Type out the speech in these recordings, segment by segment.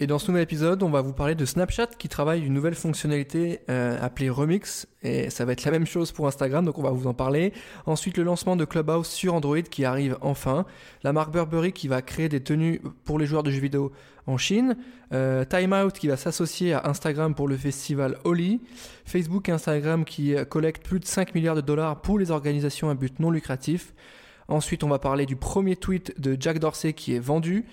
et dans ce nouvel épisode, on va vous parler de Snapchat qui travaille une nouvelle fonctionnalité euh, appelée Remix. Et ça va être la même chose pour Instagram, donc on va vous en parler. Ensuite, le lancement de Clubhouse sur Android qui arrive enfin. La marque Burberry qui va créer des tenues pour les joueurs de jeux vidéo en Chine. Euh, Time Out qui va s'associer à Instagram pour le festival Oli. Facebook et Instagram qui collectent plus de 5 milliards de dollars pour les organisations à but non lucratif. Ensuite, on va parler du premier tweet de Jack Dorsey qui est vendu.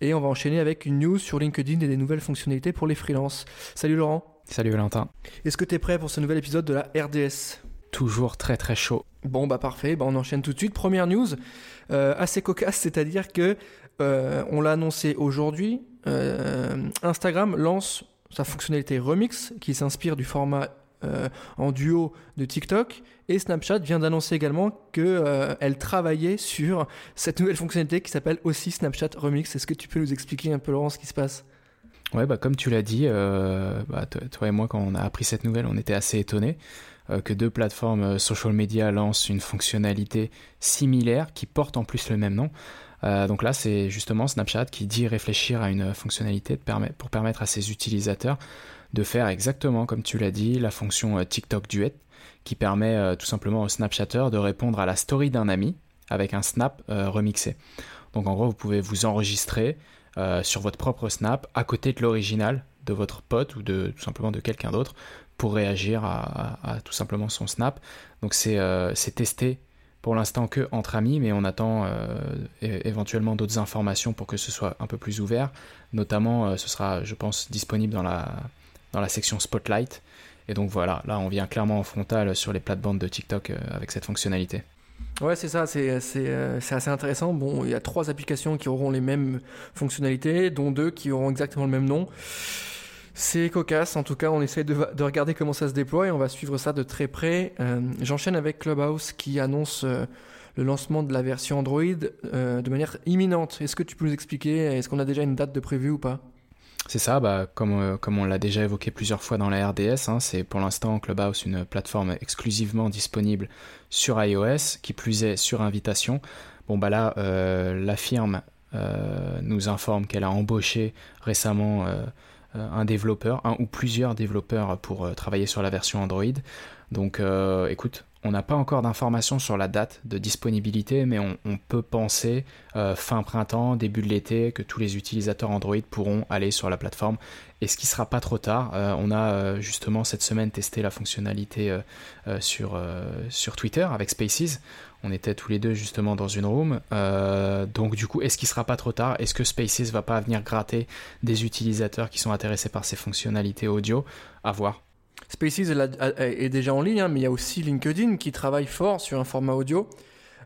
Et on va enchaîner avec une news sur LinkedIn et des nouvelles fonctionnalités pour les freelances. Salut Laurent. Salut Valentin. Est-ce que tu es prêt pour ce nouvel épisode de la RDS Toujours très très chaud. Bon bah parfait, bah on enchaîne tout de suite. Première news, euh, assez cocasse, c'est-à-dire que euh, on l'a annoncé aujourd'hui, euh, Instagram lance sa fonctionnalité Remix qui s'inspire du format en duo de TikTok. Et Snapchat vient d'annoncer également qu'elle euh, travaillait sur cette nouvelle fonctionnalité qui s'appelle aussi Snapchat Remix. Est-ce que tu peux nous expliquer un peu, Laurent, ce qui se passe? Ouais, bah, comme tu l'as dit, euh, bah, toi et moi, quand on a appris cette nouvelle, on était assez étonnés que deux plateformes social media lancent une fonctionnalité similaire qui porte en plus le même nom. donc là, c'est justement Snapchat qui dit réfléchir à une fonctionnalité pour permettre à ses utilisateurs de faire exactement comme tu l'as dit, la fonction euh, TikTok Duet, qui permet euh, tout simplement au Snapchatter de répondre à la story d'un ami avec un snap euh, remixé. Donc en gros, vous pouvez vous enregistrer sur votre propre snap à côté de l'original de votre pote ou de tout simplement de quelqu'un d'autre pour réagir à, tout simplement son snap. Donc c'est testé pour l'instant que entre amis, mais on attend éventuellement d'autres informations pour que ce soit un peu plus ouvert. Notamment, ce sera, je pense, disponible dans la dans la section Spotlight. Et donc voilà, là on vient clairement en frontal sur les plates-bandes de TikTok euh, avec cette fonctionnalité. Ouais, c'est ça, c'est euh, assez intéressant. Bon, il y a trois applications qui auront les mêmes fonctionnalités, dont deux qui auront exactement le même nom. C'est cocasse, en tout cas, on essaie de, de, regarder comment ça se déploie et on va suivre ça de très près. Euh, j'enchaîne avec Clubhouse qui annonce le lancement de la version Android de manière imminente. Est-ce que tu peux nous expliquer? Est-ce qu'on a déjà une date de prévu ou pas? C'est ça, bah, comme, euh, comme on l'a déjà évoqué plusieurs fois dans la RDS, hein, c'est pour l'instant Clubhouse une plateforme exclusivement disponible sur iOS, qui plus est sur invitation. Bon bah là, euh, la firme euh, nous informe qu'elle a embauché récemment un développeur, un ou plusieurs développeurs pour travailler sur la version Android. Donc écoute, on n'a pas encore d'informations sur la date de disponibilité, mais on, peut penser euh, fin printemps, début de l'été, que tous les utilisateurs Android pourront aller sur la plateforme. Et ce qui sera pas trop tard, euh, on a euh, justement cette semaine testé la fonctionnalité sur, Twitter avec Spaces. On était tous les deux justement dans une room. donc du coup, est-ce qu'il sera pas trop tard? Est-ce que Spaces va pas venir gratter des utilisateurs qui sont intéressés par ces fonctionnalités audio? À voir. Spaces est déjà en ligne, hein, mais il y a aussi LinkedIn qui travaille fort sur un format audio,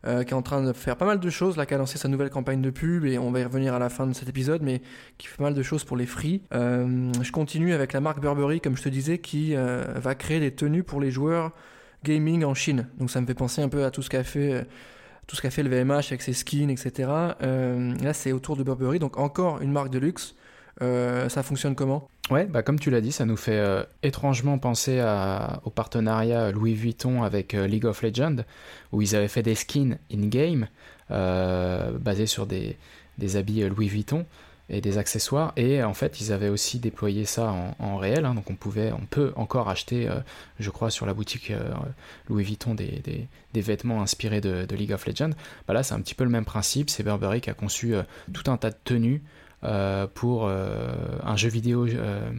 euh, qui est en train de faire pas mal de choses, là, qui a lancé sa nouvelle campagne de pub, et on va y revenir à la fin de cet épisode, mais qui fait pas mal de choses pour les free. Euh, je continue avec la marque Burberry, comme je te disais, qui euh, va créer des tenues pour les joueurs gaming en Chine. Donc ça me fait penser un peu à tout ce qu'a fait tout ce qu'a fait le VMH avec ses skins, etc. là, c'est autour de Burberry, donc encore une marque de luxe. ça fonctionne comment? Ouais, bah comme tu l'as dit, ça nous fait euh, étrangement penser au partenariat Louis Vuitton avec euh, League of Legends, où ils avaient fait des skins in-game euh, basés sur des, des, habits Louis Vuitton et des accessoires. Et en fait, ils avaient aussi déployé ça en, en réel, hein, donc on pouvait, on peut encore acheter, je crois, sur la boutique Louis Vuitton des, des, des, vêtements inspirés de, de, League of Legends. Bah là, c'est un petit peu le même principe. C'est Burberry qui a conçu tout un tas de tenues. Euh, pour euh, un jeu vidéo euh,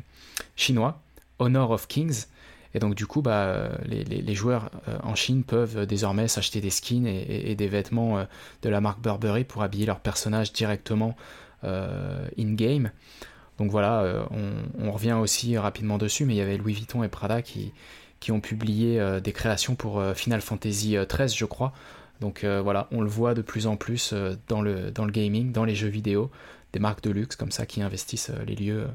chinois, Honor of Kings. Et donc du coup, bah, les, joueurs en Chine peuvent désormais s'acheter des skins et, des vêtements de la marque Burberry pour habiller leurs personnages directement in-game. Donc voilà, on, revient aussi rapidement dessus, mais il y avait Louis Vuitton et Prada qui, qui ont publié des créations pour Final Fantasy XIII, je crois. Donc voilà, on le voit de plus en plus dans, le, dans le gaming, dans les jeux vidéo des marques de luxe comme ça qui investissent euh, les lieux.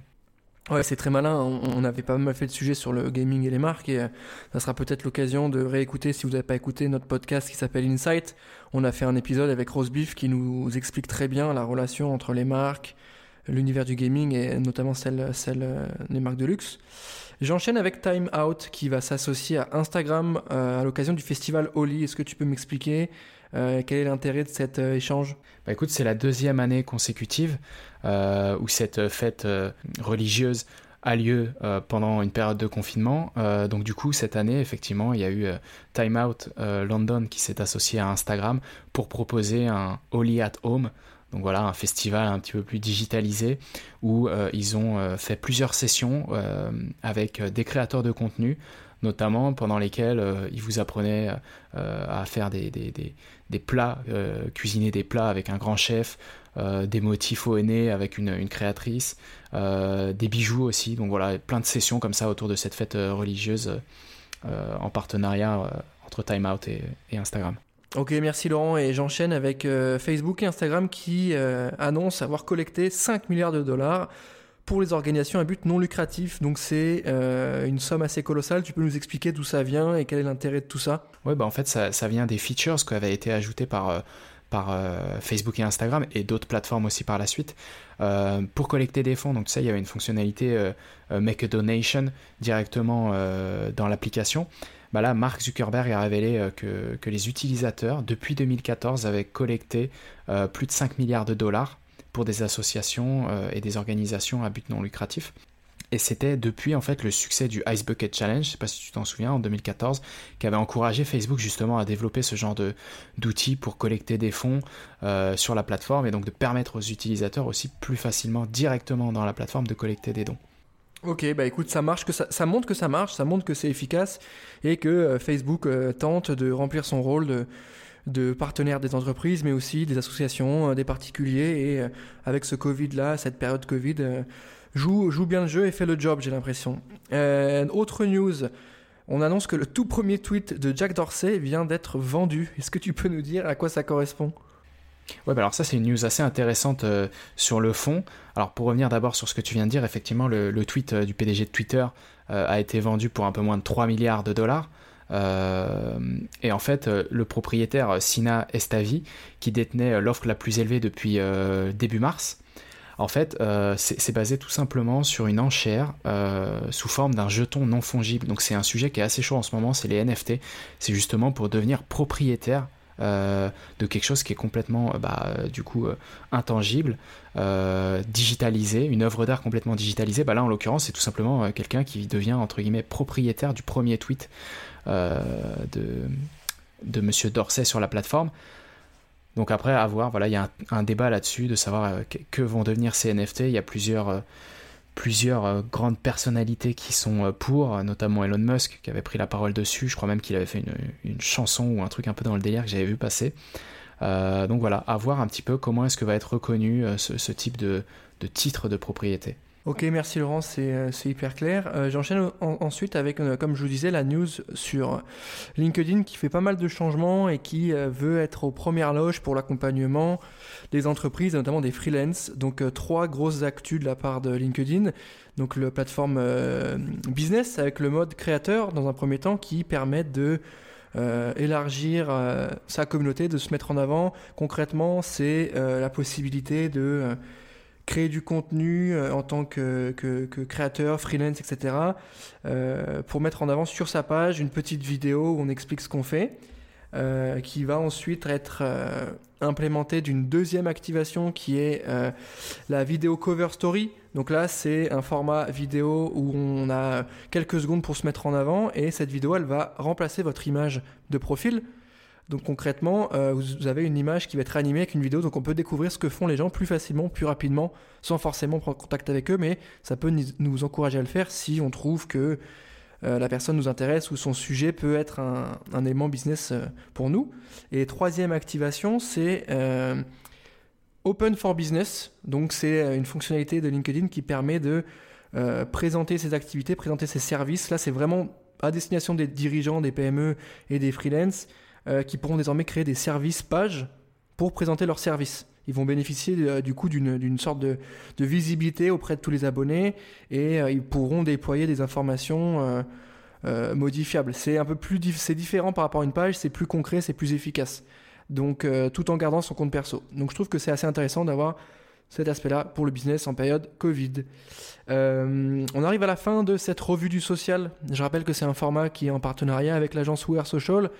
Ouais, c'est très malin. On, avait pas mal fait de sujets sur le gaming et les marques et euh, ça sera peut-être l'occasion de réécouter si vous n'avez pas écouté notre podcast qui s'appelle Insight. On a fait un épisode avec Rose Beef qui nous explique très bien la relation entre les marques, l'univers du gaming et notamment celle, celle euh, des marques de luxe. J'enchaîne avec Time Out qui va s'associer à Instagram euh, à l'occasion du festival Oli. Est-ce que tu peux m'expliquer quel est l'intérêt de cet échange? Bah écoute, c'est la deuxième année consécutive euh, où cette fête euh, religieuse a lieu euh, pendant une période de confinement. donc du coup, cette année, effectivement, il y a eu Time Out London qui s'est associé à Instagram pour proposer un Holy at Home. Donc voilà, un festival un petit peu plus digitalisé où ils ont fait plusieurs sessions avec des créateurs de contenu, notamment pendant lesquelles ils vous apprenaient à faire des, plats, cuisiner des plats avec un grand chef, euh, des motifs au avec une, créatrice, euh, des bijoux aussi. Donc voilà, plein de sessions comme ça autour de cette fête euh, religieuse en partenariat entre Time Out et, Instagram. Ok, merci Laurent. Et j'enchaîne avec Facebook et Instagram qui annoncent avoir collecté 5 milliards de dollars pour les organisations à but non lucratif. Donc c'est une somme assez colossale. Tu peux nous expliquer d'où ça vient et quel est l'intérêt de tout ça? Oui, bah en fait ça, ça, vient des features qui avaient été ajoutées par par euh, Facebook et Instagram et d'autres plateformes aussi par la suite euh, pour collecter des fonds. Donc ça, il y avait une fonctionnalité euh, Make a Donation directement dans l'application. Bah là, Mark Zuckerberg a révélé que, que, les utilisateurs, depuis 2014, avaient collecté plus de 5 milliards de dollars pour des associations et des organisations à but non lucratif. Et c'était depuis en fait le succès du Ice Bucket Challenge, je sais pas si tu t'en souviens, en 2014, qui avait encouragé Facebook justement à développer ce genre d'outils pour collecter des fonds euh, sur la plateforme et donc de permettre aux utilisateurs aussi plus facilement directement dans la plateforme de collecter des dons. Ok, bah écoute, ça marche, que ça, ça montre que ça marche, ça montre que c'est efficace et que euh, Facebook euh, tente de remplir son rôle de, partenaire des entreprises, mais aussi des associations, des particuliers. Et avec ce Covid-là, cette période Covid, joue, joue bien le jeu et fait le job, j'ai l'impression. Euh, autre news, on annonce que le tout premier tweet de Jack Dorsey vient d'être vendu. Est-ce que tu peux nous dire à quoi ça correspond? Ouais, bah alors ça c'est une news assez intéressante euh, sur le fond. Alors pour revenir d'abord sur ce que tu viens de dire, effectivement le, tweet euh, du PDG de Twitter a été vendu pour un peu moins de 3 milliards de dollars. et en fait, le propriétaire Sina Estavi, qui détenait l'offre la plus élevée depuis début mars, en fait, euh, c'est basé tout simplement sur une enchère euh, sous forme d'un jeton non fongible. Donc c'est un sujet qui est assez chaud en ce moment, c'est les NFT. C'est justement pour devenir propriétaire euh, de quelque chose qui est complètement bah, du coup intangible, digitalisé, une œuvre d'art complètement digitalisée. Bah là en l'occurrence c'est tout simplement quelqu'un qui devient entre guillemets propriétaire du premier tweet de, de Monsieur Dorsey sur la plateforme. Donc après, à voir, voilà, il y a un, débat là-dessus de savoir euh, que, vont devenir ces NFT. Il y a plusieurs, euh, plusieurs euh, grandes personnalités qui sont pour, notamment Elon Musk qui avait pris la parole dessus. Je crois même qu'il avait fait une, chanson ou un truc un peu dans le délire que j'avais vu passer. donc voilà, à voir un petit peu comment est-ce que va être reconnu ce, type de titre de propriété. Ok, merci Laurent, c'est euh, hyper clair. Euh, j'enchaîne ensuite avec, euh, comme je vous disais, la news sur LinkedIn qui fait pas mal de changements et qui veut être aux premières loges pour l'accompagnement des entreprises, notamment des freelances. Donc trois grosses actus de la part de LinkedIn. Donc la plateforme business avec le mode créateur dans un premier temps qui permet de élargir sa communauté, de se mettre en avant. Concrètement, c'est la possibilité de créer du contenu euh, en tant que, créateur, freelance, etc. Euh, pour mettre en avant sur sa page une petite vidéo où on explique ce qu'on fait, euh, qui va ensuite être implémentée d'une deuxième activation qui est la vidéo cover story. Donc là, c'est un format vidéo où on a quelques secondes pour se mettre en avant et cette vidéo, elle va remplacer votre image de profil. Donc concrètement, euh, vous avez une image qui va être animée avec une vidéo, donc on peut découvrir ce que font les gens plus facilement, plus rapidement, sans forcément prendre contact avec eux, mais ça peut nous encourager à le faire si on trouve que euh, la personne nous intéresse ou son sujet peut être un, élément business euh, pour nous. Et troisième activation, c'est Open for Business. Donc c'est une fonctionnalité de LinkedIn qui permet de présenter ses activités, présenter ses services. Là, c'est vraiment à destination des dirigeants, des PME et des freelances. Euh, qui pourront désormais créer des services pages pour présenter leurs services. ils vont bénéficier du coup d'une sorte de, visibilité auprès de tous les abonnés et ils pourront déployer des informations modifiables. C'est un peu plus c'est différent par rapport à une page, c'est plus concret, c'est plus efficace. Donc tout en gardant son compte perso. Donc je trouve que c'est assez intéressant d'avoir cet aspect-là pour le business en période Covid. Euh, on arrive à la fin de cette revue du social. Je rappelle que c'est un format qui est en partenariat avec l'agence We Social.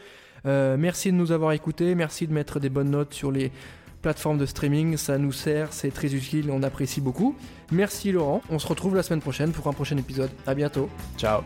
Euh, merci de nous avoir écoutés, merci de mettre des bonnes notes sur les plateformes de streaming, ça nous sert, c'est très utile, on apprécie beaucoup. Merci Laurent, on se retrouve la semaine prochaine pour un prochain épisode. À bientôt. Ciao.